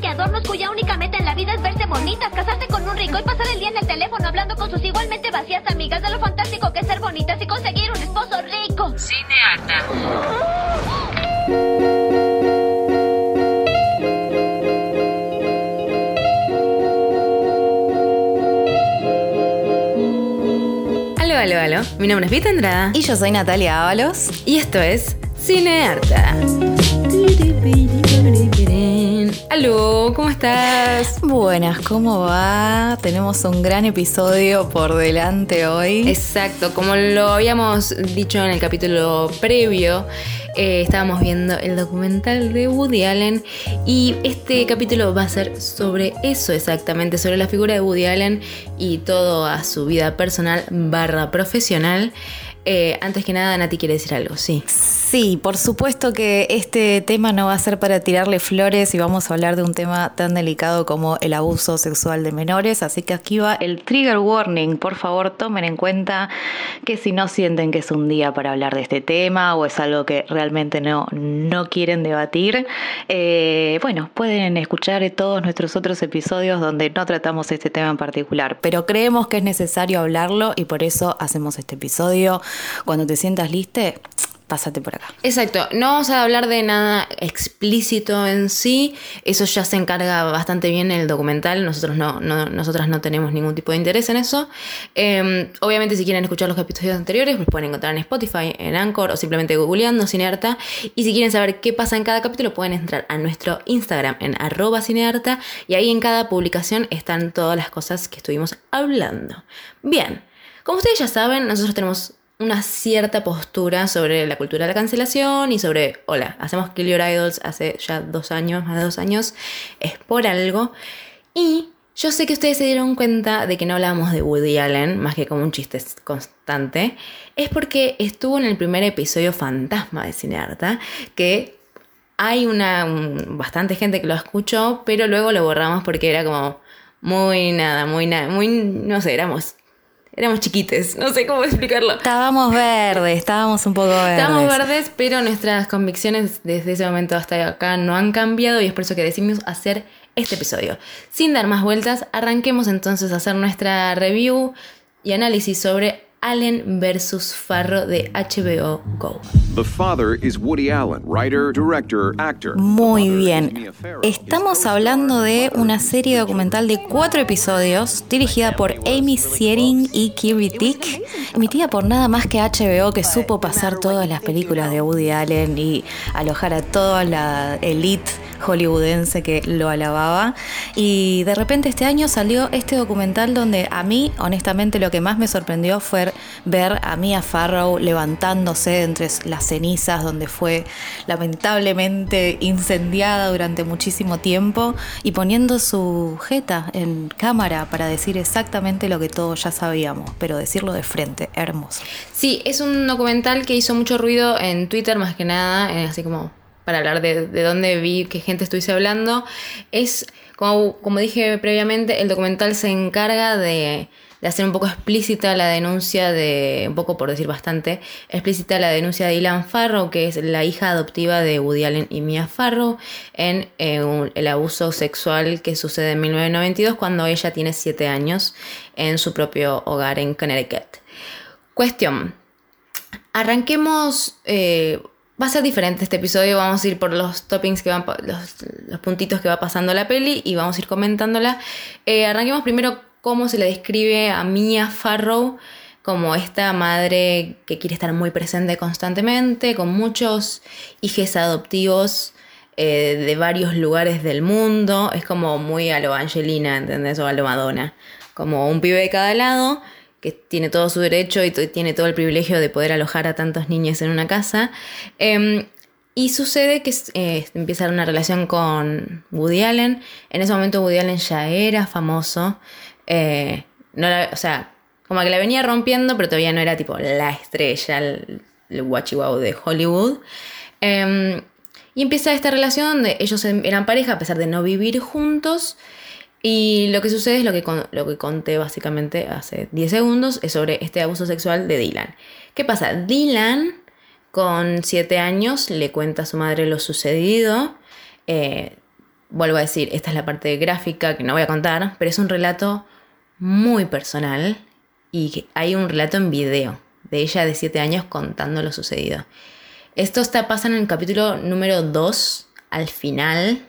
que adornos cuya única meta en la vida es verse bonitas, casarse con un rico y pasar el día en el teléfono hablando con sus igualmente vacías amigas de lo fantástico que es ser bonitas y conseguir un esposo rico. Cinearta. Aló, aló, aló. Mi nombre es Vita Andrada Y yo soy Natalia Ábalos. y esto es Cinearta. Aló, ¿cómo estás? Buenas, ¿cómo va? Tenemos un gran episodio por delante hoy. Exacto, como lo habíamos dicho en el capítulo previo, eh, estábamos viendo el documental de Woody Allen y este capítulo va a ser sobre eso exactamente, sobre la figura de Woody Allen y toda su vida personal barra profesional. Eh, antes que nada, Nati quiere decir algo, sí. Sí, por supuesto que este tema no va a ser para tirarle flores y vamos a hablar de un tema tan delicado como el abuso sexual de menores, así que aquí va el trigger warning. Por favor, tomen en cuenta que si no sienten que es un día para hablar de este tema o es algo que realmente no, no quieren debatir, eh, bueno, pueden escuchar todos nuestros otros episodios donde no tratamos este tema en particular, pero creemos que es necesario hablarlo y por eso hacemos este episodio. Cuando te sientas liste, pásate por acá. Exacto, no vamos a hablar de nada explícito en sí, eso ya se encarga bastante bien el documental, nosotros no, no- nosotras no tenemos ningún tipo de interés en eso. Eh, obviamente si quieren escuchar los episodios anteriores, los pueden encontrar en Spotify, en Anchor o simplemente googleando Cinearta. Y si quieren saber qué pasa en cada capítulo, pueden entrar a nuestro Instagram en arroba cinearta y ahí en cada publicación están todas las cosas que estuvimos hablando. Bien, como ustedes ya saben, nosotros tenemos una cierta postura sobre la cultura de la cancelación y sobre, hola, hacemos Kill Your Idols hace ya dos años, más de dos años, es por algo. Y yo sé que ustedes se dieron cuenta de que no hablábamos de Woody Allen, más que como un chiste constante, es porque estuvo en el primer episodio fantasma de Cinearta, que hay una un- bastante gente que lo escuchó, pero luego lo borramos porque era como muy nada, muy nada, muy, no sé, éramos, éramos chiquites, no sé cómo explicarlo. Estábamos verdes, estábamos un poco verdes. Estamos verdes, pero nuestras convicciones desde ese momento hasta acá no han cambiado y es por eso que decidimos hacer este episodio. Sin dar más vueltas, arranquemos entonces a hacer nuestra review y análisis sobre Allen versus Farro de HBO Go. The father is Woody Allen, writer, director, actor. Muy bien. Estamos hablando de una serie documental de cuatro episodios dirigida por Amy Siering y Kirby Dick, emitida por nada más que HBO que supo pasar todas las películas de Woody Allen y alojar a toda la elite hollywoodense que lo alababa. Y de repente este año salió este documental donde a mí, honestamente, lo que más me sorprendió fue ver a Mia Farrow levantándose entre las cenizas donde fue lamentablemente incendiada durante muchísimo tiempo y poniendo su jeta en cámara para decir exactamente lo que todos ya sabíamos, pero decirlo de frente, hermoso. Sí, es un documental que hizo mucho ruido en Twitter más que nada, eh, así como para hablar de, de dónde vi que gente estuviese hablando. Es, como, como dije previamente, el documental se encarga de, de hacer un poco explícita la denuncia de, un poco por decir bastante, explícita la denuncia de Ilan Farrow, que es la hija adoptiva de Woody Allen y Mia Farrow, en eh, el abuso sexual que sucede en 1992 cuando ella tiene 7 años en su propio hogar en Connecticut. Cuestión. Arranquemos. eh, va a ser diferente este episodio. Vamos a ir por los toppings que van. Los, los puntitos que va pasando la peli y vamos a ir comentándola. Eh, arranquemos primero cómo se le describe a Mia Farrow como esta madre que quiere estar muy presente constantemente, con muchos hijos adoptivos eh, de varios lugares del mundo. Es como muy a lo Angelina, ¿entendés? O a lo Madonna. Como un pibe de cada lado que tiene todo su derecho y tiene todo el privilegio de poder alojar a tantos niños en una casa. Em, y sucede que eh, empieza una relación con Woody Allen. En ese momento Woody Allen ya era famoso. Eh, no o sea, como que la venía rompiendo, pero todavía no era tipo la estrella, el- el guachihuahua de Hollywood. Em, y empieza esta relación donde ellos em, eran pareja a pesar de no vivir juntos. Y lo que sucede es lo que, lo que conté básicamente hace 10 segundos, es sobre este abuso sexual de Dylan. ¿Qué pasa? Dylan, con 7 años, le cuenta a su madre lo sucedido. Eh, vuelvo a decir, esta es la parte gráfica que no voy a contar, pero es un relato muy personal y hay un relato en video de ella de 7 años contando lo sucedido. Esto está, pasa en el capítulo número 2, al final.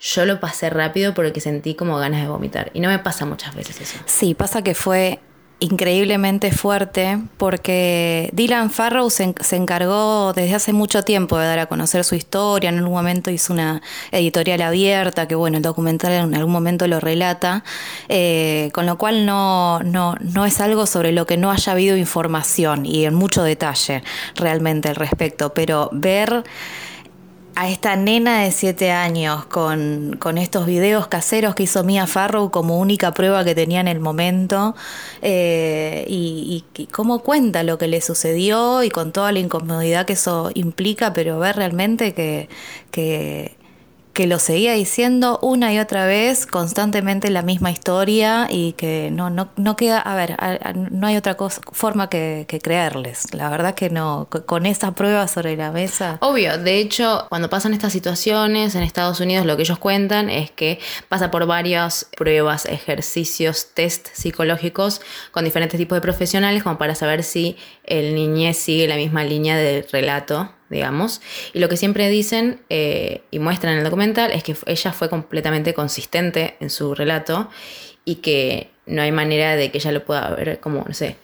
Yo lo pasé rápido porque sentí como ganas de vomitar. Y no me pasa muchas veces eso. Sí, pasa que fue increíblemente fuerte porque Dylan Farrow se, encargó desde hace mucho tiempo de dar a conocer su historia. En algún momento hizo una editorial abierta, que bueno, el documental en algún momento lo relata, eh, con lo cual no, no, no es algo sobre lo que no haya habido información y en mucho detalle realmente al respecto, pero ver a esta nena de 7 años con, estos videos caseros que hizo Mia Farrow como única prueba que tenía en el momento eh, y, y, cómo cuenta lo que le sucedió y con toda la incomodidad que eso implica, pero ver realmente que que lo seguía diciendo una y otra vez, constantemente la misma historia y que no, no, no queda, a ver, no hay otra cosa, forma que, creerles. La verdad que no, con esa prueba sobre la mesa. Obvio, de hecho, cuando pasan estas situaciones en Estados Unidos, lo que ellos cuentan es que pasa por varias pruebas, ejercicios, test psicológicos con diferentes tipos de profesionales como para saber si el niñez sigue la misma línea de relato digamos. Y lo que siempre dicen eh, y muestran en el documental es que ella fue completamente consistente en su relato y que no hay manera de que ella lo pueda ver como, no sé,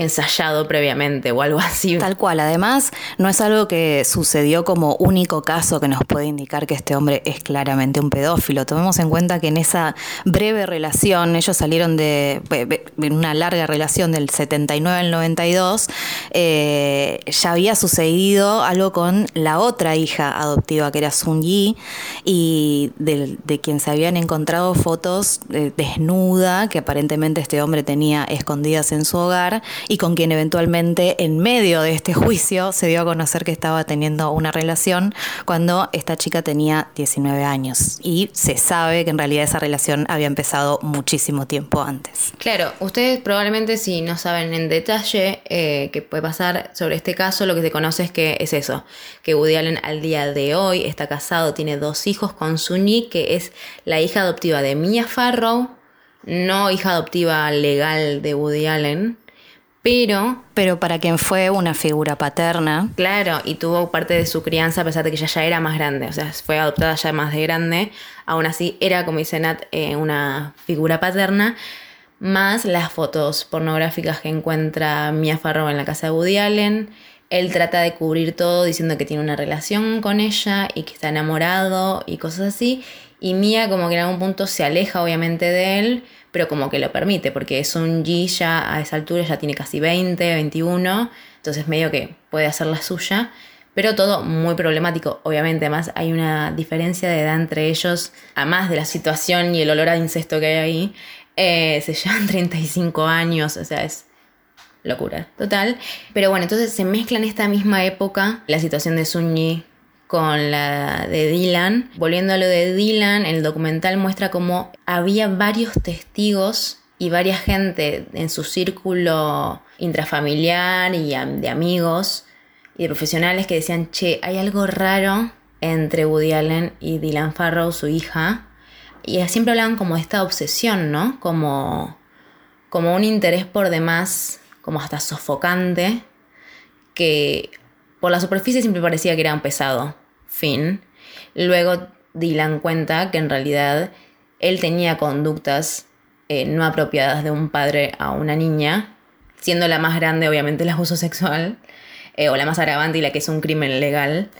ensayado previamente o algo así. Tal cual, además no es algo que sucedió como único caso que nos puede indicar que este hombre es claramente un pedófilo. Tomemos en cuenta que en esa breve relación, ellos salieron de en una larga relación del 79 al 92, eh, ya había sucedido algo con la otra hija adoptiva que era Sun Yi y de, quien se habían encontrado fotos eh, desnuda que aparentemente este hombre tenía escondidas en su hogar y con quien eventualmente en medio de este juicio se dio a conocer que estaba teniendo una relación cuando esta chica tenía 19 años. Y se sabe que en realidad esa relación había empezado muchísimo tiempo antes. Claro, ustedes probablemente si no saben en detalle eh, qué puede pasar sobre este caso, lo que se conoce es que es eso, que Woody Allen al día de hoy está casado, tiene dos hijos con Sunyi, que es la hija adoptiva de Mia Farrow, no hija adoptiva legal de Woody Allen, pero... Pero para quien fue una figura paterna. Claro, y tuvo parte de su crianza a pesar de que ella ya era más grande, o sea, fue adoptada ya más de grande, aún así era, como dice Nat, eh, una figura paterna, más las fotos pornográficas que encuentra Mia Farrow en la casa de Woody Allen. Él trata de cubrir todo diciendo que tiene una relación con ella y que está enamorado y cosas así. Y Mia como que en algún punto se aleja obviamente de él, pero como que lo permite, porque es un G ya a esa altura, ya tiene casi 20, 21, entonces medio que puede hacer la suya, pero todo muy problemático, obviamente, además hay una diferencia de edad entre ellos, a más de la situación y el olor a incesto que hay ahí, eh, se llevan 35 años, o sea, es locura, total. Pero bueno, entonces se mezcla en esta misma época la situación de Sunyi con la de Dylan. Volviendo a lo de Dylan, el documental muestra cómo había varios testigos y varias gente en su círculo intrafamiliar y de amigos y de profesionales que decían, che, hay algo raro entre Woody Allen y Dylan Farrow, su hija. Y siempre hablaban como de esta obsesión, ¿no? Como, como un interés por demás, como hasta sofocante, que por la superficie siempre parecía que era un pesado. Fin. Luego Dylan cuenta que en realidad él tenía conductas eh, no apropiadas de un padre a una niña, siendo la más grande obviamente el abuso sexual, eh, o la más agravante y la que es un crimen legal,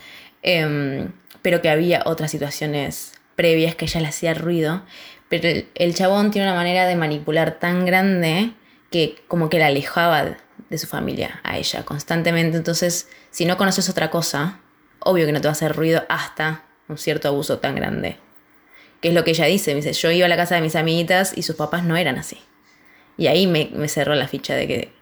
em, pero que había otras situaciones previas que ella le hacía ruido. Pero el, el, chabón tiene una manera de manipular tan grande que como que la alejaba de su familia a ella constantemente. Entonces, si no conoces otra cosa, obvio que no te va a hacer ruido hasta un cierto abuso tan grande. Que es lo que ella dice, me dice, yo iba a la casa de mis amiguitas y sus papás no eran así. Y ahí me, cerró la ficha de que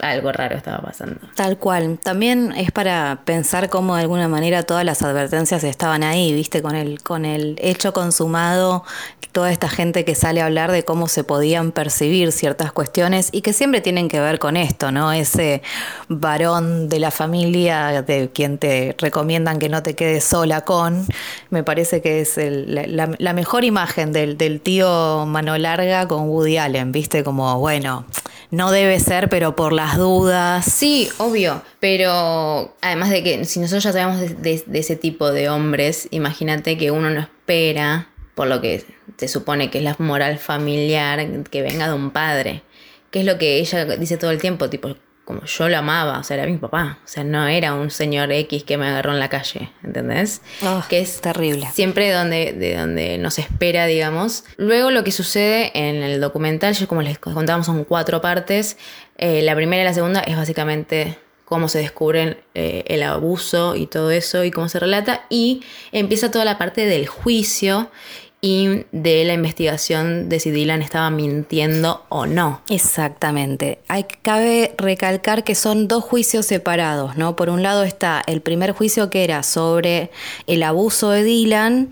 algo raro estaba pasando. Tal cual. También es para pensar cómo de alguna manera todas las advertencias estaban ahí, viste, con el, con el hecho consumado, toda esta gente que sale a hablar de cómo se podían percibir ciertas cuestiones y que siempre tienen que ver con esto, ¿no? Ese varón de la familia de quien te recomiendan que no te quedes sola con, me parece que es la mejor imagen del, del tío mano larga con Woody Allen, viste, como, bueno, no debe ser, pero por las dudas. Sí, obvio, pero además de que si nosotros ya sabemos de, de- ese tipo de hombres, imagínate que uno no espera, por lo que se supone que es la moral familiar, que venga de un padre, que es lo que ella dice todo el tiempo, tipo, como yo lo amaba, o sea, era mi papá, o sea, no era un señor X que me agarró en la calle, ¿entendés? Ah, que es terrible. siempre donde, de donde nos espera, digamos. Luego lo que sucede en el documental, yo como les contábamos, son cuatro partes. Eh, la primera y la segunda es básicamente cómo se descubren eh, el abuso y todo eso y cómo se relata. Y empieza toda la parte del juicio y de la investigación de si Dylan estaba mintiendo o no. Exactamente. Hay, cabe recalcar que son dos juicios separados, ¿no? Por un lado está el primer juicio que era sobre el abuso de Dylan,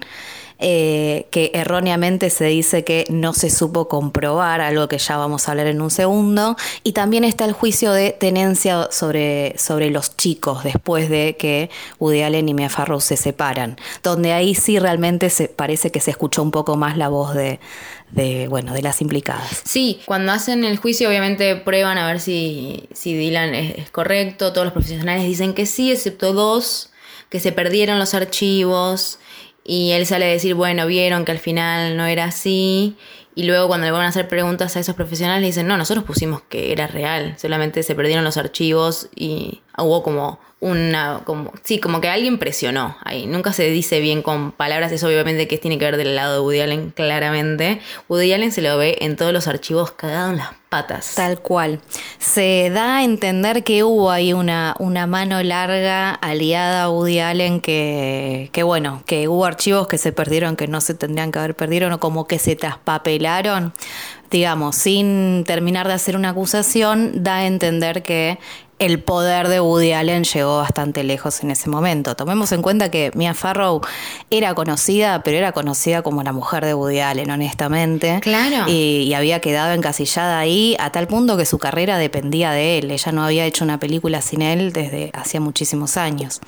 eh, que erróneamente se dice que no se supo comprobar, algo que ya vamos a hablar en un segundo. Y también está el juicio de tenencia sobre, sobre los chicos después de que Woody Allen y Mia Farrow se separan, donde ahí sí realmente se, parece que se escuchó un poco más la voz de, bueno, de las implicadas. Sí, cuando hacen el juicio obviamente prueban a ver si, si Dylan es correcto, todos los profesionales dicen que sí, excepto dos, que se perdieron los archivos y él sale a decir, bueno, vieron que al final no era así. Y luego cuando le van a hacer preguntas a esos profesionales dicen, no, nosotros pusimos que era real, solamente se perdieron los archivos y hubo como una, como, sí, como que alguien presionó ahí. Nunca se dice bien con palabras, eso obviamente que tiene que ver del lado de Woody Allen, claramente. Woody Allen se lo ve en todos los archivos cagado en las patas. Tal cual. Se da a entender que hubo ahí una, una mano larga aliada a Woody Allen que, que, bueno, que hubo archivos que se perdieron que no se tendrían que haber perdido o como que se traspapelaron, digamos, sin terminar de hacer una acusación, da a entender que el poder de Woody Allen llegó bastante lejos en ese momento. Tomemos en cuenta que Mia Farrow era conocida, pero era conocida como la mujer de Woody Allen, honestamente. Claro. Y, y había quedado encasillada ahí a tal punto que su carrera dependía de él. Ella no había hecho una película sin él desde hacía muchísimos años.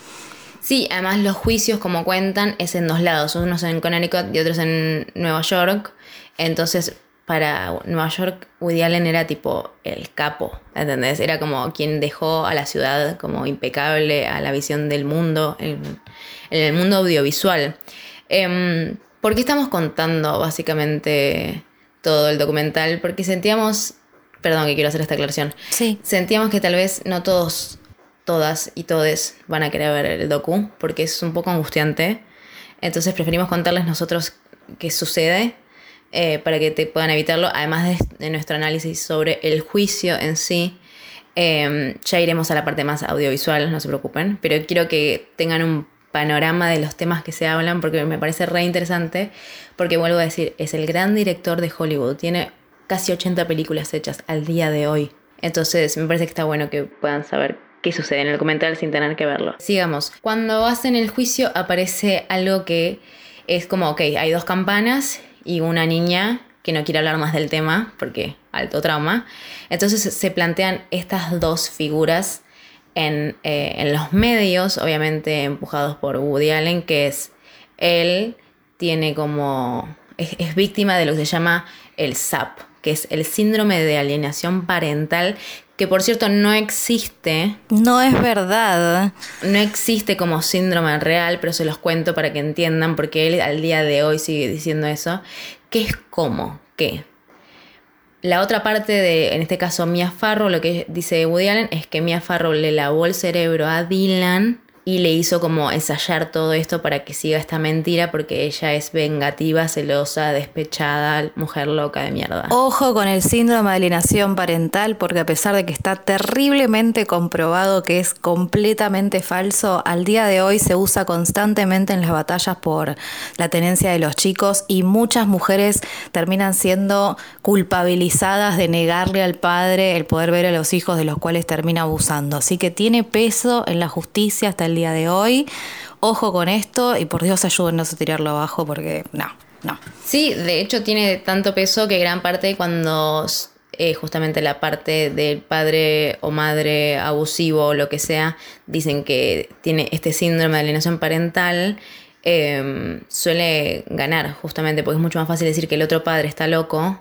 Sí, además los juicios, como cuentan, es en dos lados. Unos en Connecticut y otros en Nueva York. Entonces, para Nueva York, Woody Allen era tipo el capo, ¿entendés? Era como quien dejó a la ciudad como impecable a la visión del mundo, en, en el mundo audiovisual. Em, ¿Por qué estamos contando básicamente todo el documental? Porque sentíamos, perdón que quiero hacer esta aclaración, Sí. sentíamos que tal vez no todos, todas y todes van a querer ver el docu, porque es un poco angustiante. Entonces preferimos contarles nosotros qué sucede eh, para que te puedan evitarlo, además de, de nuestro análisis sobre el juicio en sí. Eh, ya iremos a la parte más audiovisual, no se preocupen, pero quiero que tengan un panorama de los temas que se hablan porque me parece re interesante, porque vuelvo a decir, es el gran director de Hollywood, tiene casi 80 películas hechas al día de hoy, entonces me parece que está bueno que puedan saber qué sucede en el documental sin tener que verlo. Sigamos, cuando hacen el juicio aparece algo que es como, ok, hay dos campanas y una niña que no quiere hablar más del tema porque alto trauma. Entonces se plantean estas dos figuras en, eh, en los medios, obviamente empujados por Woody Allen, que es él tiene como es, es víctima de lo que se llama el SAP, que es el síndrome de alienación parental, que por cierto no existe, No es verdad. no existe como síndrome real, pero se los cuento para que entiendan, porque él al día de hoy sigue diciendo eso, que es como que la otra parte de, en este caso, Mia Farrow, lo que dice Woody Allen es que Mia Farrow le lavó el cerebro a Dylan y le hizo como ensayar todo esto para que siga esta mentira porque ella es vengativa, celosa, despechada, mujer loca de mierda. Ojo con el síndrome de alienación parental porque a pesar de que está terriblemente comprobado que es completamente falso, al día de hoy se usa constantemente en las batallas por la tenencia de los chicos y muchas mujeres terminan siendo culpabilizadas de negarle al padre el poder ver a los hijos de los cuales termina abusando. Así que tiene peso en la justicia hasta el día de hoy. Ojo con esto y por Dios ayúdennos a tirarlo abajo porque no, no. Sí, de hecho tiene tanto peso que gran parte cuando eh, justamente la parte del padre o madre abusivo o lo que sea, dicen que tiene este síndrome de alienación parental, eh, suele ganar justamente porque es mucho más fácil decir que el otro padre está loco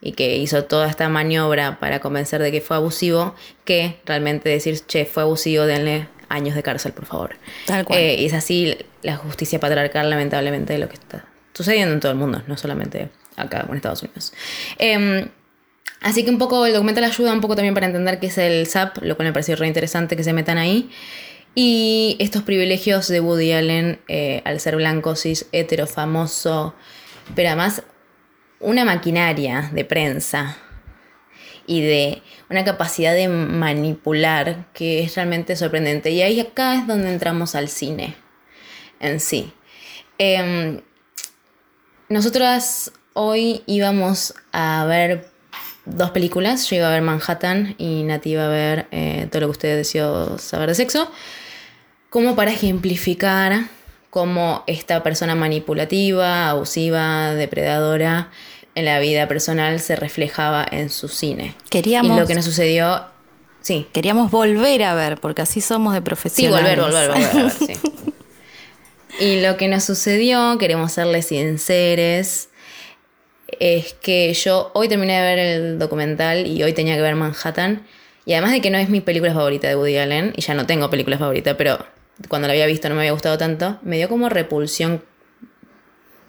y que hizo toda esta maniobra para convencer de que fue abusivo, que realmente decir, che, fue abusivo, denle años de cárcel, por favor. Tal cual. Eh, y es así la justicia patriarcal, lamentablemente, lo que está sucediendo en todo el mundo, no solamente acá en Estados Unidos. Eh, así que un poco el documental ayuda un poco también para entender qué es el SAP, lo cual me pareció re interesante que se metan ahí. Y estos privilegios de Woody Allen eh, al ser blanco, cis, hetero, famoso, pero además una maquinaria de prensa y de una capacidad de manipular que es realmente sorprendente. Y ahí acá es donde entramos al cine en sí. Eh, nosotras hoy íbamos a ver dos películas. Yo iba a ver Manhattan y Nati iba a ver eh, todo lo que usted deseó saber de sexo. Como para ejemplificar cómo esta persona manipulativa, abusiva, depredadora en la vida personal se reflejaba en su cine. Queríamos- Y lo que nos sucedió. Sí. Queríamos volver a ver porque así somos de Sí, profesionales. volver, volver, volver. a ver, sí. Y lo que nos sucedió, queremos serles sinceres, es que yo hoy terminé de ver el documental y hoy tenía que ver Manhattan. Y además de que no es mi película favorita de Woody Allen, y ya no tengo película favorita, pero cuando la había visto no me había gustado tanto, me dio como repulsión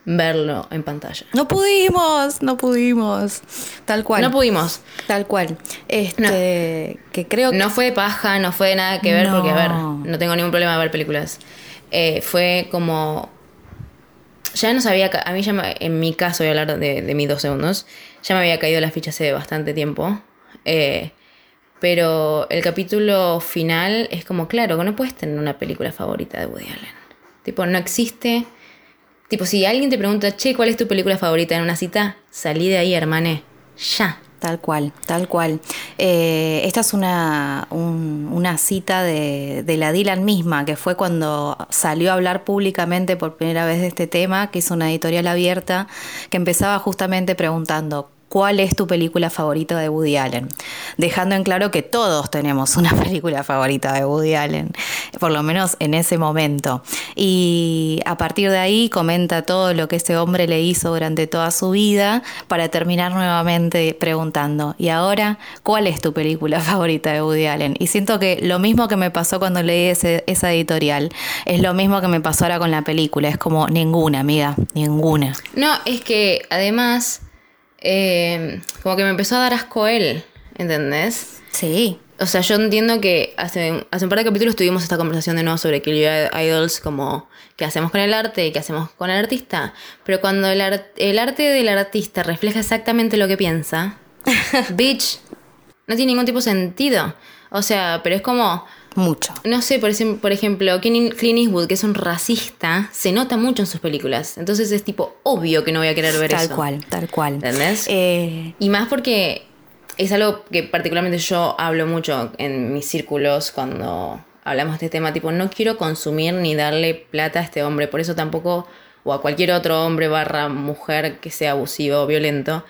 verlo en pantalla. No pudimos, no pudimos. Tal cual. No pudimos. Tal cual. Este, que creo que No fue de paja, no fue de nada que ver, No. porque, a ver, no tengo ningún problema de ver películas. Eh, fue como. Ya nos había. ca- A mí ya, me- en mi caso, voy a hablar de, de mis dos segundos. Ya me había caído la ficha hace bastante tiempo. Eh, pero el capítulo final es como, claro, que no puedes tener una película favorita de Woody Allen. Tipo, no existe. Tipo, si alguien te pregunta, che, ¿cuál es tu película favorita en una cita? Salí de ahí, hermane. Ya. Tal cual, tal cual. Eh, esta es una, un- una cita de, de la Dylan misma, que fue cuando salió a hablar públicamente por primera vez de este tema, que hizo una editorial abierta, que empezaba justamente preguntando. ¿Cuál es tu película favorita de Woody Allen? Dejando en claro que todos tenemos una película favorita de Woody Allen, por lo menos en ese momento. Y a partir de ahí comenta todo lo que ese hombre le hizo durante toda su vida para terminar nuevamente preguntando, ¿y ahora cuál es tu película favorita de Woody Allen? Y siento que lo mismo que me pasó cuando leí ese- esa editorial, es lo mismo que me pasó ahora con la película, es como ninguna, amiga, ninguna. No, es que además, eh, como que me empezó a dar asco él, ¿entendés? Sí, O sea, yo entiendo que hace, hace un par de capítulos tuvimos esta conversación de nuevo sobre Kill Idols, como qué hacemos con el arte y qué hacemos con el artista. Pero cuando el, ar- el arte del artista refleja exactamente lo que piensa, bitch, no tiene ningún tipo de sentido. O sea, pero es como, mucho. no sé, por, ejem- por ejemplo, Clint Eastwood, que es un racista, se nota mucho en sus películas. Entonces es tipo obvio que no voy a querer ver Tal eso. cual, tal cual. ¿Entendés? Eh, Y más porque es algo que particularmente yo hablo mucho en mis círculos cuando hablamos de este tema, tipo, no quiero consumir ni darle plata a este hombre, por eso tampoco, o a cualquier otro hombre barra mujer que sea abusivo o violento,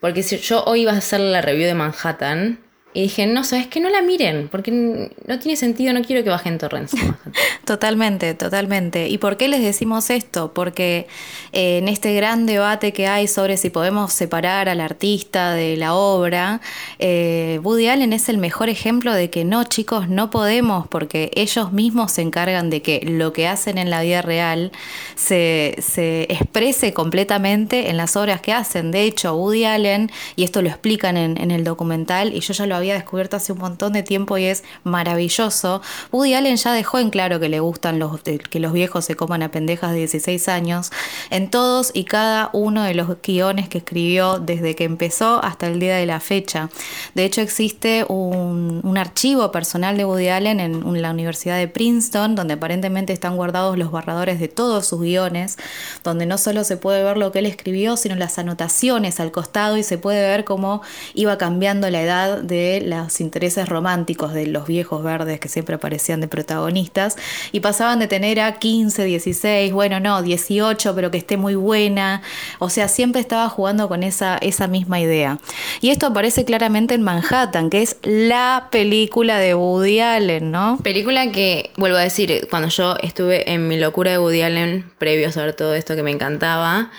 porque si yo hoy iba a hacer la review de Manhattan y dije, no, sabes que no la miren, porque no tiene sentido, no quiero que bajen torrents. Totalmente, totalmente. ¿Y por qué les decimos esto? Porque eh, en este gran debate que hay sobre si podemos separar al artista de la obra, eh, Woody Allen es el mejor ejemplo de que no, chicos, no podemos, porque ellos mismos se encargan de que lo que hacen en la vida real se, se exprese completamente en las obras que hacen. De hecho, Woody Allen, y esto lo explican en, en el documental, y yo ya lo había había descubierto hace un montón de tiempo y es maravilloso. Woody Allen ya dejó en claro que le gustan los, que los viejos se coman a pendejas de 16 años en todos y cada uno de los guiones que escribió desde que empezó hasta el día de la fecha. De hecho, existe un, archivo personal de Woody Allen en la Universidad de Princeton, donde aparentemente están guardados los barradores de todos sus guiones, donde no solo se puede ver lo que él escribió, sino las anotaciones al costado y se puede ver cómo iba cambiando la edad de los intereses románticos de los viejos verdes que siempre aparecían de protagonistas y pasaban de tener a 15, 16, bueno, no, 18, pero que esté muy buena. O sea, siempre estaba jugando con esa, esa misma idea. Y esto aparece claramente en Manhattan, que es la película de Woody Allen, ¿no? Película que, vuelvo a decir, cuando yo estuve en mi locura de Woody Allen, previo a saber todo esto que me encantaba,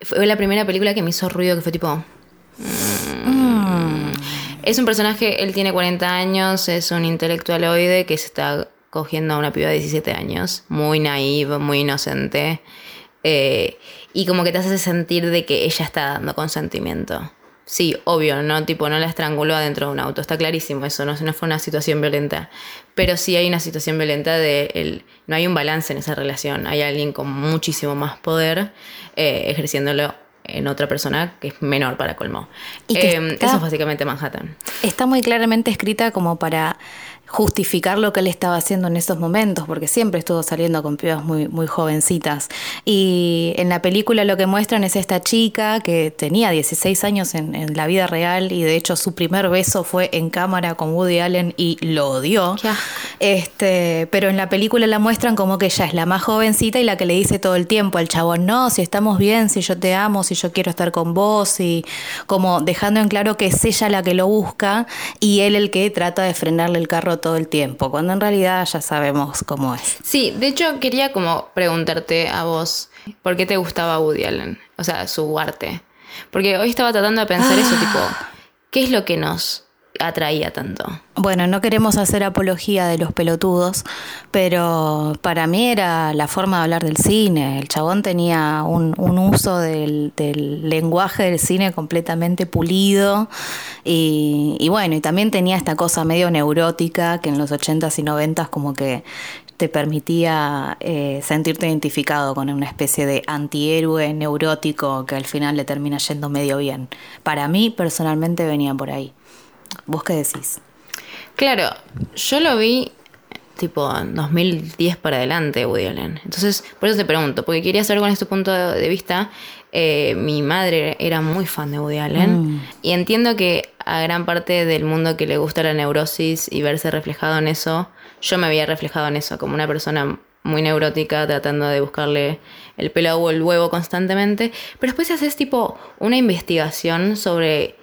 fue la primera película que me hizo ruido, que fue tipo... Mm. Es un personaje, él tiene 40 años, es un intelectualoide que se está cogiendo a una piba de 17 años, muy naive, muy inocente, eh, y como que te hace sentir de que ella está dando consentimiento. Sí, obvio, no tipo no la estranguló adentro de un auto, está clarísimo eso, no, no fue una situación violenta, pero sí hay una situación violenta de el, no hay un balance en esa relación, hay alguien con muchísimo más poder eh, ejerciéndolo en otra persona que es menor para colmo. Y que Eh, está- eso es básicamente Manhattan. Está muy claramente escrita como para justificar lo que él estaba haciendo en esos momentos, porque siempre estuvo saliendo con pibas muy, muy jovencitas. Y en la película lo que muestran es esta chica que tenía 16 años en, en la vida real y de hecho su primer beso fue en cámara con Woody Allen y lo odió. Qué. Este, pero en la película la muestran como que ella es la más jovencita y la que le dice todo el tiempo al chabón, no, si estamos bien, si yo te amo, si yo quiero estar con vos, y como dejando en claro que es ella la que lo busca y él el que trata de frenarle el carro todo el tiempo, cuando en realidad ya sabemos cómo es. Sí, de hecho quería como preguntarte a vos, ¿por qué te gustaba Woody Allen? O sea, su arte. Porque hoy estaba tratando de pensar eso, tipo, ¿qué es lo que nos atraía tanto? Bueno, no queremos hacer apología de los pelotudos, pero para mí era la forma de hablar del cine. El chabón tenía un, un uso del, del lenguaje del cine completamente pulido y, y bueno, y también tenía esta cosa medio neurótica que en los 80s y 90s como que te permitía eh, sentirte identificado con una especie de antihéroe neurótico que al final le termina yendo medio bien. Para mí personalmente venía por ahí. ¿Vos qué decís? Claro, yo lo vi tipo en 2010 para adelante, Woody Allen. Entonces, por eso te pregunto, porque quería saber con este punto de vista. eh, mi madre era muy fan de Woody Allen y entiendo que a gran parte del mundo que le gusta la neurosis y verse reflejado en eso, yo me había reflejado en eso, como una persona muy neurótica tratando de buscarle el pelo o el huevo constantemente. Pero después haces tipo una investigación sobre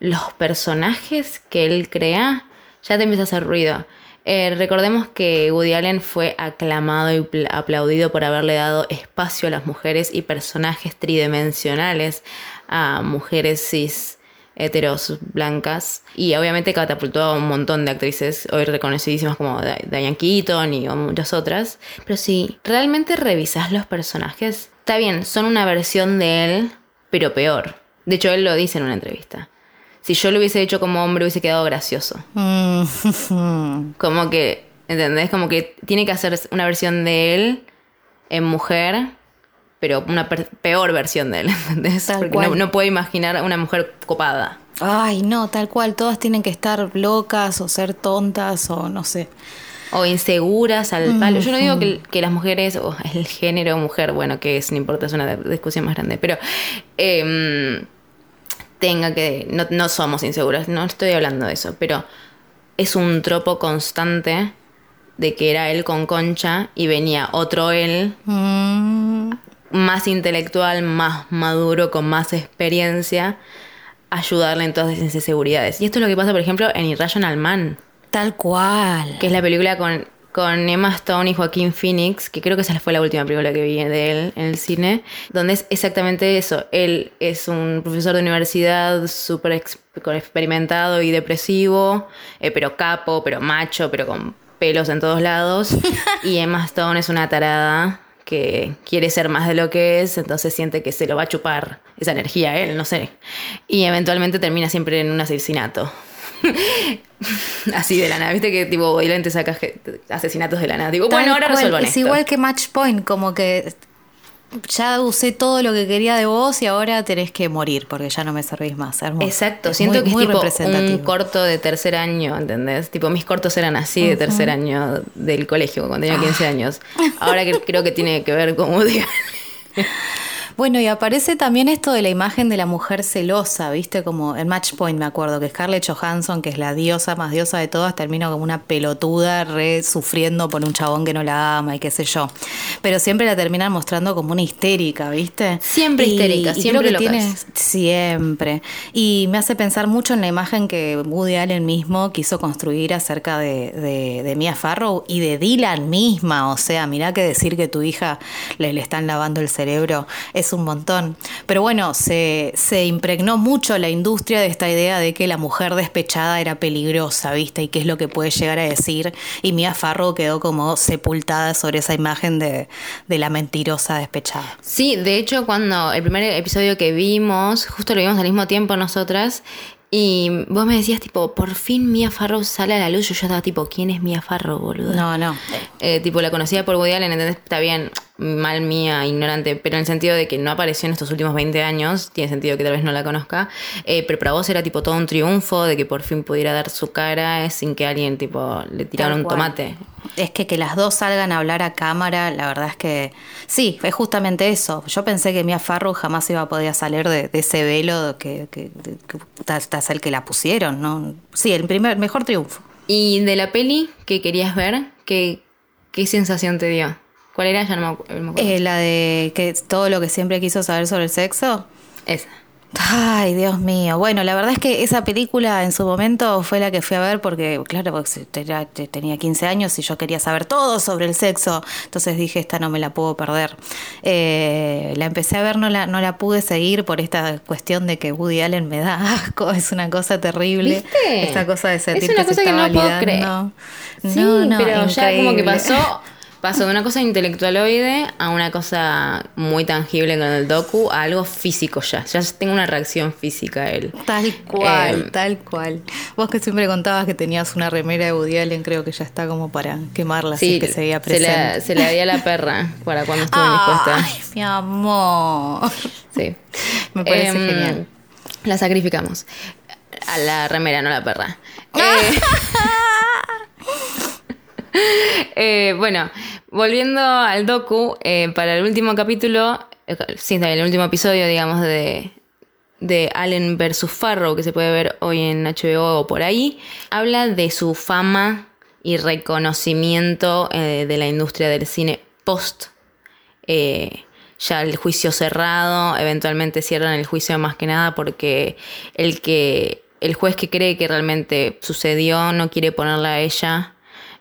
los personajes que él crea, ya te empieza a hacer ruido. Eh, recordemos que Woody Allen fue aclamado y pl- aplaudido por haberle dado espacio a las mujeres y personajes tridimensionales a mujeres cis heteros blancas y obviamente catapultó a un montón de actrices hoy reconocidísimas como Di- Diane Keaton y muchas otras. Pero si realmente revisas los personajes está bien son una versión de él pero peor. De hecho él lo dice en una entrevista si yo lo hubiese hecho como hombre hubiese quedado gracioso Mm. como que, ¿entendés? Como que tiene que hacer una versión de él en mujer, pero una peor versión de él, ¿entendés? Tal Porque cual. no, no puede imaginar a una mujer copada. Ay, no, tal cual, todas tienen que estar locas o ser tontas o no sé. O inseguras al palo. Yo no digo que, que las mujeres, o el género mujer, bueno, que es, no importa, es una discusión más grande, pero em, tenga que. No, no somos inseguras, no estoy hablando de eso, pero es un tropo constante de que era él con Concha y venía otro él Mm, más intelectual, más maduro, con más experiencia, ayudarle en todas esas inseguridades. Y esto es lo que pasa, por ejemplo, en Irrational Man, tal cual. que es la película con, con Emma Stone y Joaquín Phoenix, que creo que esa fue la última película que vi de él en el cine, donde es exactamente eso. Él es un profesor de universidad súper experimentado y depresivo, eh, pero capo, pero macho, pero con pelos en todos lados. y Emma Stone es una tarada que quiere ser más de lo que es, entonces siente que se lo va a chupar esa energía a él, no sé. Y eventualmente termina siempre en un asesinato. Así de la nada, viste que tipo Allen te saca ge- asesinatos de la nada. Digo, bueno, ahora resuelvan Es esto. igual que Match Point, como que ya usé todo lo que quería de vos y ahora tenés que morir porque ya no me servís más. Hermoso. Exacto, Es siento muy- que es tipo un corto de tercer año, ¿entendés? Tipo, mis cortos eran así de tercer año del colegio, cuando tenía 15 años. Ahora que creo que tiene que ver con. Bueno, y aparece también esto de la imagen de la mujer celosa, ¿viste? Como en Match Point me acuerdo que Scarlett Johansson, que es la diosa más diosa de todas, termina como una pelotuda re sufriendo por un chabón que no la ama y qué sé yo. Pero siempre la terminan mostrando como una histérica, ¿viste? Siempre Y- histérica, y siempre locas. tiene siempre. Y me hace pensar mucho en la imagen que Woody Allen mismo quiso construir acerca de, de, de Mia Farrow y de Dylan misma. O sea, mirá que decir que tu hija le, le están lavando el cerebro es un montón. Pero bueno, se, se impregnó mucho la industria de esta idea de que la mujer despechada era peligrosa, ¿viste? Y qué es lo que puede llegar a decir. Y Mia Farrow quedó como sepultada sobre esa imagen de, de la mentirosa despechada. Sí, de hecho, cuando el primer episodio que vimos, justo lo vimos al mismo tiempo nosotras, y vos me decías, tipo, por fin Mia Farrow sale a la luz. Yo ya estaba tipo, ¿quién es Mia Farrow, boludo? No, no. Eh, tipo, la conocía por Woody Allen, ¿entendés? Está bien, mal mía, ignorante, pero en el sentido de que no apareció en estos últimos 20 años, tiene sentido que tal vez no la conozca, eh, pero para vos era tipo todo un triunfo de que por fin pudiera dar su cara eh, sin que alguien tipo le tirara un tomate. Es que que las dos salgan a hablar a cámara, la verdad es que sí, es justamente eso. Yo pensé que Mia Farrow jamás iba a poder salir de, de ese velo que, que, que hasta el que la pusieron, ¿no? Sí, el primer mejor triunfo. Y de la peli que querías ver, ¿qué, qué sensación te dio? ¿Cuál era? Ya no me, acu- no me acuerdo. Eh, la de que todo lo que siempre quiso saber sobre el sexo. Esa. Ay, Dios mío. Bueno, la verdad es que esa película en su momento fue la que fui a ver porque, claro, porque tenía, tenía 15 años y yo quería saber todo sobre el sexo. Entonces dije, esta no me la puedo perder. Eh, la empecé a ver, no la, no la pude seguir por esta cuestión de que Woody Allen me da asco. Es una cosa terrible. ¿Viste? Esta cosa de Es sentir una que se cosa que está no puedo validando. Sí, No, no, pero ya como que pasó, pasó de una cosa intelectualoide a una cosa muy tangible con el docu a algo físico ya. Ya tengo una reacción física a él. Tal cual, Eh, tal cual. Vos que siempre contabas que tenías una remera de Woody Allen, creo que ya está como para quemarla, así Sí, que seguía se presente. se la di a la perra para cuando estuve indispuesta. Ay, mi amor. Sí. Me parece Em, genial. La sacrificamos. A la remera, no a la perra. Eh, eh, bueno, volviendo al docu, eh, para el último capítulo, eh, el último episodio, digamos, de, de Allen versus Farrow, que se puede ver hoy en HBO o por ahí, habla de su fama y reconocimiento eh, de la industria del cine post ya el juicio cerrado, eventualmente cierran el juicio más que nada porque el que el juez que cree que realmente sucedió no quiere ponerla a ella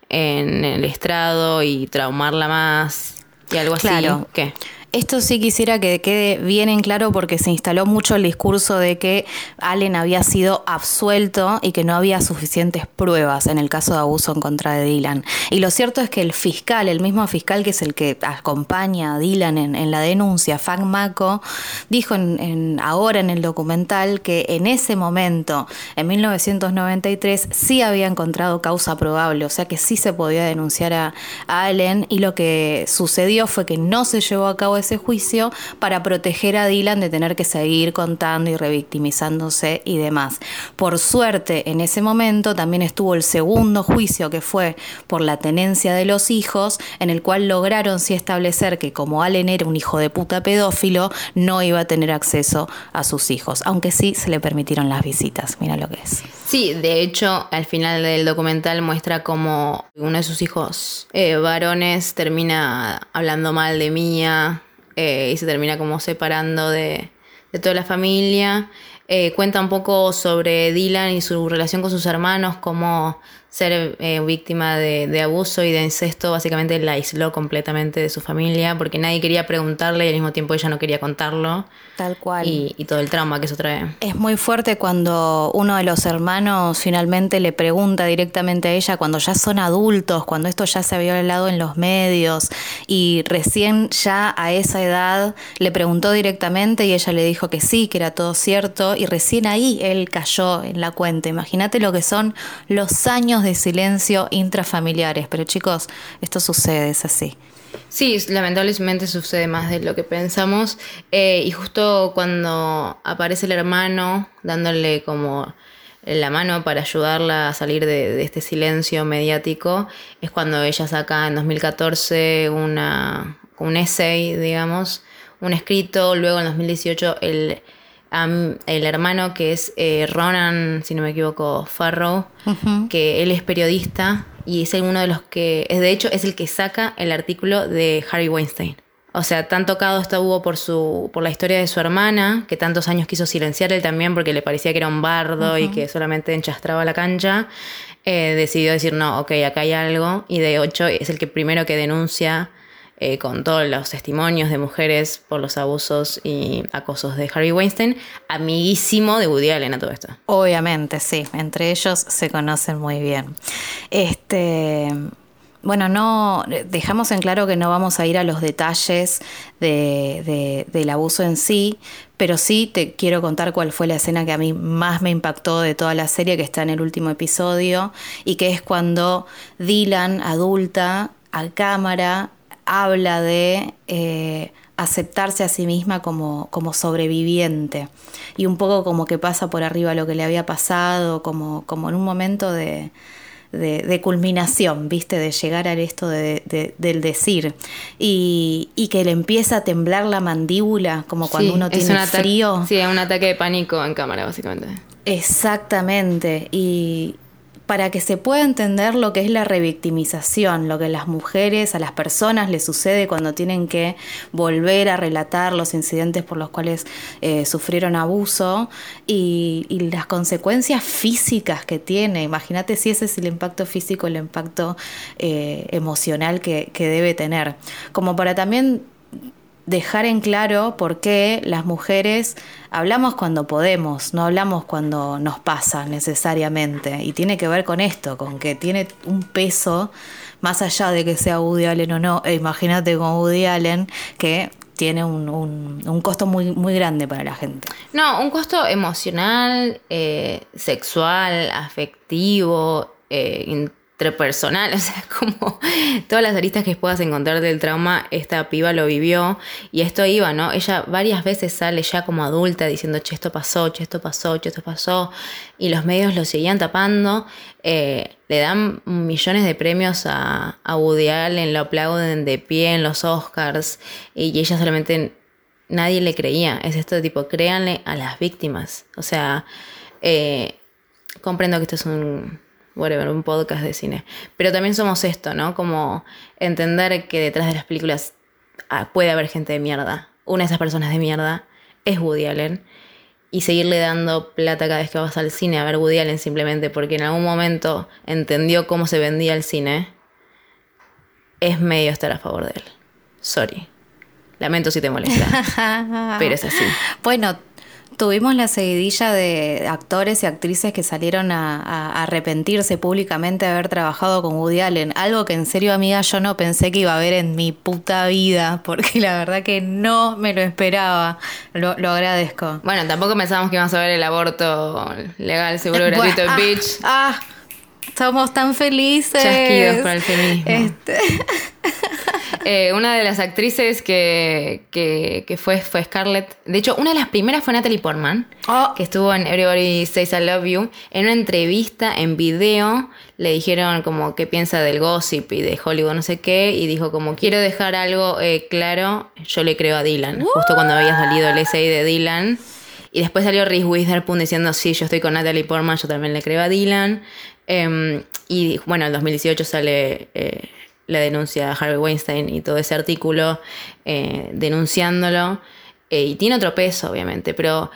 en el estrado y traumarla más y algo Claro. así. ¿Qué? Esto sí quisiera que quede bien en claro porque se instaló mucho el discurso de que Allen había sido absuelto y que no había suficientes pruebas en el caso de abuso en contra de Dylan. Y lo cierto es que el fiscal, el mismo fiscal que es el que acompaña a Dylan en, la denuncia, Frank Mako, dijo en- en- ahora en el documental que en ese momento, en 1993, sí había encontrado causa probable, o sea que sí se podía denunciar a, a Allen y lo que sucedió fue que no se llevó a cabo ese juicio para proteger a Dylan de tener que seguir contando y revictimizándose y demás. Por suerte, en ese momento también estuvo el segundo juicio que fue por la tenencia de los hijos, en el cual lograron sí establecer que como Allen era un hijo de puta pedófilo, no iba a tener acceso a sus hijos, aunque sí se le permitieron las visitas. Mira lo que es. Sí, de hecho, al final del documental muestra cómo uno de sus hijos eh, varones termina hablando mal de Mía eh, y se termina como separando de, de toda la familia. Eh, cuenta un poco sobre Dylan y su relación con sus hermanos, cómo ser eh, víctima de, de abuso y de incesto, básicamente la aisló completamente de su familia porque nadie quería preguntarle y al mismo tiempo ella no quería contarlo. Tal cual. Y, y todo el trauma que eso trae. Es muy fuerte cuando uno de los hermanos finalmente le pregunta directamente a ella cuando ya son adultos, cuando esto ya se había hablado en los medios y recién ya a esa edad le preguntó directamente y ella le dijo que sí, que era todo cierto y recién ahí él cayó en la cuenta. Imagínate lo que son los años de silencio intrafamiliares, pero chicos, esto sucede, es así. Sí, lamentablemente sucede más de lo que pensamos. Eh, y justo cuando aparece el hermano dándole como la mano para ayudarla a salir de, este silencio mediático, es cuando ella saca en 2014 una, un essay, digamos, un escrito, luego en 2018 el, el hermano que es eh, Ronan, si no me equivoco, Farrow, que él es periodista y es uno de los que, es de hecho, es el que saca el artículo de Harry Weinstein. O sea, tan tocado estuvo por su, por la historia de su hermana, que tantos años quiso silenciar él también porque le parecía que era un bardo y que solamente enchastraba la cancha. eh, decidió decir, no, ok, acá hay algo. Y de hecho es el que primero que denuncia eh, con todos los testimonios de mujeres por los abusos y acosos de Harry Weinstein, amiguísimo de Woody Allen a todo esto. Obviamente, sí, entre ellos se conocen muy bien. Este, bueno, no dejamos en claro que no vamos a ir a los detalles de- de- del abuso en sí, pero sí te quiero contar cuál fue la escena que a mí más me impactó de toda la serie, que está en el último episodio, y que es cuando Dylan, adulta, a cámara, habla de eh, aceptarse a sí misma como, como sobreviviente y un poco como que pasa por arriba lo que le había pasado, como, como en un momento de, de, de culminación, ¿viste? De llegar a esto de- de- del decir. Y, y que le empieza a temblar la mandíbula, como cuando Sí, uno tiene un ataque- frío. Sí, un ataque de pánico en cámara, básicamente. Exactamente. Y para que se pueda entender lo que es la revictimización, lo que a las mujeres, a las personas les sucede cuando tienen que volver a relatar los incidentes por los cuales eh, sufrieron abuso y, las consecuencias físicas que tiene. Imagínate si ese es el impacto físico, el impacto eh, emocional que, que debe tener. Como para también dejar en claro por qué las mujeres hablamos cuando podemos, no hablamos cuando nos pasa necesariamente. Y tiene que ver con esto, con que tiene un peso más allá de que sea Woody Allen o no. E imagínate con Woody Allen que tiene un, un- un costo muy, muy grande para la gente. No, un costo emocional, eh, sexual, afectivo, eh, interpersonal, o sea, como todas las aristas que puedas encontrar del trauma, esta piba lo vivió y esto iba, ¿no? Ella varias veces sale ya como adulta diciendo, che, esto pasó, che, esto pasó, che, esto pasó, y los medios lo seguían tapando, eh, le dan millones de premios a, a Woody Allen, lo aplauden de pie en los Oscars, y ella solamente nadie le creía. Es esto de tipo, créanle a las víctimas. O sea, eh, comprendo que esto es un, whatever, un podcast de cine. Pero también somos esto, ¿no? Como entender que detrás de las películas ah, puede haber gente de mierda. Una de esas personas de mierda es Woody Allen. Y seguirle dando plata cada vez que vas al cine a ver Woody Allen simplemente porque en algún momento entendió cómo se vendía el cine, es medio estar a favor de él. Sorry. Lamento si te molesta. pero es así. Bueno, tuvimos la seguidilla de actores y actrices que salieron a, arrepentirse públicamente de haber trabajado con Woody Allen. Algo que en serio, amiga, yo no pensé que iba a ver en mi puta vida, porque la verdad que no me lo esperaba. Lo, lo agradezco. Bueno, tampoco pensábamos que íbamos a ver el aborto legal, seguro, gratuito en ah, Beach. Ah, somos tan felices. Chasquidos para el feminismo. Este, Eh, una de las actrices que, que, que fue, fue Scarlett. De hecho, una de las primeras fue Natalie Portman, Oh. que estuvo en Everybody Says I Love You. En una entrevista en video le dijeron como qué piensa del gossip y de Hollywood, no sé qué, y dijo como quiero dejar algo eh, claro, yo le creo a Dylan. Justo cuando había salido el essay de Dylan. Y después salió Reese Witherspoon diciendo, sí, yo estoy con Natalie Portman, yo también le creo a Dylan. Em, y bueno, en 2018 sale eh, la denuncia a Harvey Weinstein y todo ese artículo eh, denunciándolo. Eh, y tiene otro peso, obviamente, pero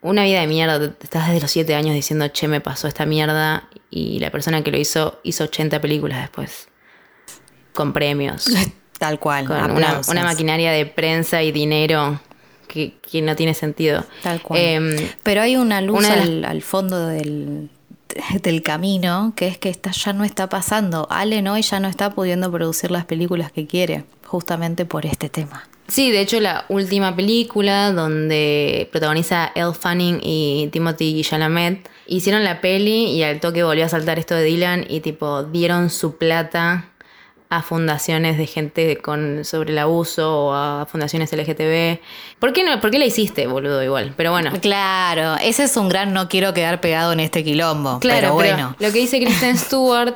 una vida de mierda. Estás desde los 7 años diciendo, che, me pasó esta mierda. Y la persona que lo hizo hizo 80 películas después. Con premios. Tal cual. con una, una maquinaria de prensa y dinero que, que no tiene sentido. Tal cual. Em, Pero hay una luz una de las- al, al fondo del, del camino, que es que esta ya no está pasando. Allen hoy ya no está pudiendo producir las películas que quiere, justamente por este tema. Sí, de hecho la última película donde protagoniza Elle Fanning y Timothy Chalamet hicieron la peli y al toque volvió a saltar esto de Dylan y tipo dieron su plata a fundaciones de gente con sobre el abuso o a fundaciones LGTB. ¿Por qué no? ¿Por qué la hiciste, boludo? Igual. Pero bueno. Claro, ese es un gran no quiero quedar pegado en este quilombo. Claro, pero pero bueno. lo que dice Kristen Stewart,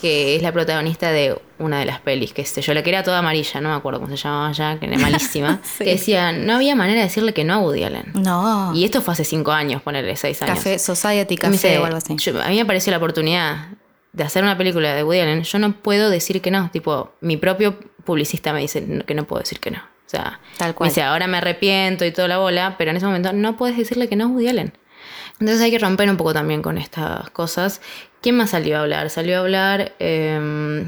que es la protagonista de una de las pelis, que sé yo, la que era toda amarilla, no me acuerdo cómo se llamaba ya, que era malísima, Sí. que decía, no había manera de decirle que no a Woody Allen. No. Y esto fue hace cinco años, ponerle seis años. Café, Society Café dice, o algo así. yo- a mí me pareció la oportunidad de hacer una película de Woody Allen. Yo no puedo decir que no. Tipo, mi propio publicista me dice que no puedo decir que no. O sea, Tal cual. me dice, ahora me arrepiento y toda la bola, pero en ese momento no puedes decirle que no a Woody Allen. Entonces hay que romper un poco también con estas cosas. ¿Quién más salió a hablar? Salió a hablar eh,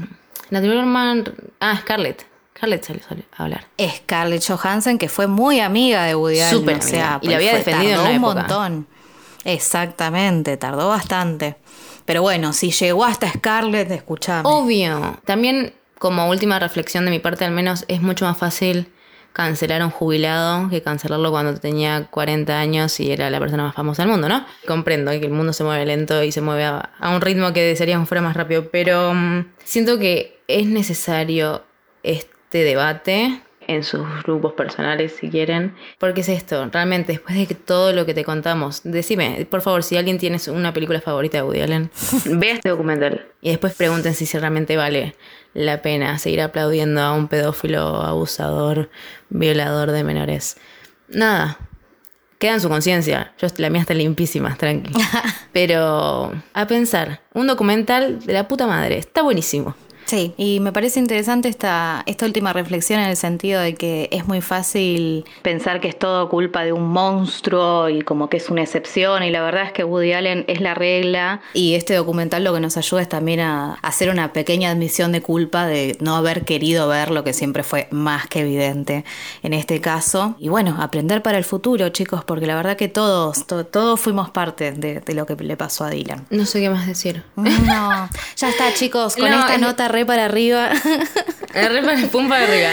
Natalie. Ah, Scarlett. Scarlett salió, a hablar. Scarlett Johansson, que fue muy amiga de Woody Allen. Súper o sea, amiga. Y la había defendido en una un época. montón. Exactamente, tardó bastante. Pero bueno, si llegó hasta Scarlett, escuchame. Obvio. También, como última reflexión de mi parte, al menos, es mucho más fácil cancelar a un jubilado que cancelarlo cuando tenía 40 años y era la persona más famosa del mundo, ¿no? Comprendo que el mundo se mueve lento y se mueve a, un ritmo que desearíamos fuera más rápido, pero mm, siento que es necesario este debate en sus grupos personales si quieren. Porque es esto, realmente después de que todo lo que te contamos, decime, por favor, si alguien tiene una película favorita de Woody Allen, vea este documental y después pregunten si realmente vale la pena seguir aplaudiendo a un pedófilo, abusador, violador de menores. Nada. Queda en su conciencia. Yo la mía está limpísima, tranqui. Pero a pensar, un documental de la puta madre, está buenísimo. Sí, y me parece interesante esta, esta última reflexión en el sentido de que es muy fácil pensar que es todo culpa de un monstruo y como que es una excepción y la verdad es que Woody Allen es la regla y este documental lo que nos ayuda es también a hacer una pequeña admisión de culpa de no haber querido ver lo que siempre fue más que evidente en este caso y bueno, aprender para el futuro chicos porque la verdad que todos, to- todos fuimos parte de, de lo que le pasó a Dylan. No sé qué más decir. No, ya está chicos, con No, esta es- nota re para arriba. Re para- pum para arriba.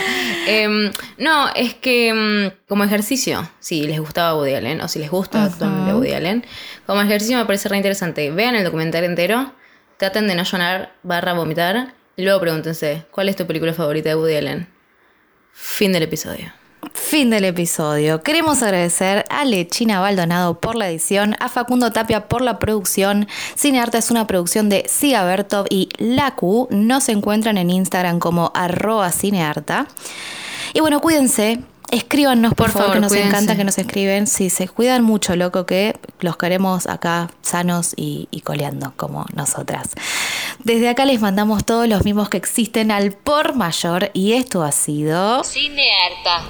Em, no, es que em, como ejercicio, si les gustaba Woody Allen o si les gusta actualmente Woody Allen, como ejercicio me parece re interesante. Vean el documental entero, traten de no llorar barra vomitar y luego pregúntense, ¿cuál es tu película favorita de Woody Allen? Fin del episodio. Fin del episodio. Queremos agradecer a Lechina Baldonado por la edición, a Facundo Tapia por la producción. Cinearta es una producción de Siga Bertov y La Q. Nos encuentran en Instagram como arroba cinearta. Y bueno, cuídense. Escríbanos, por, Por favor, favor, que nos cuídense. encanta que nos escriben. Sí, se cuidan mucho, loco, que los queremos acá sanos y, y coleando como nosotras. Desde acá les mandamos todos los mismos que existen al por mayor y esto ha sido... Cine harta.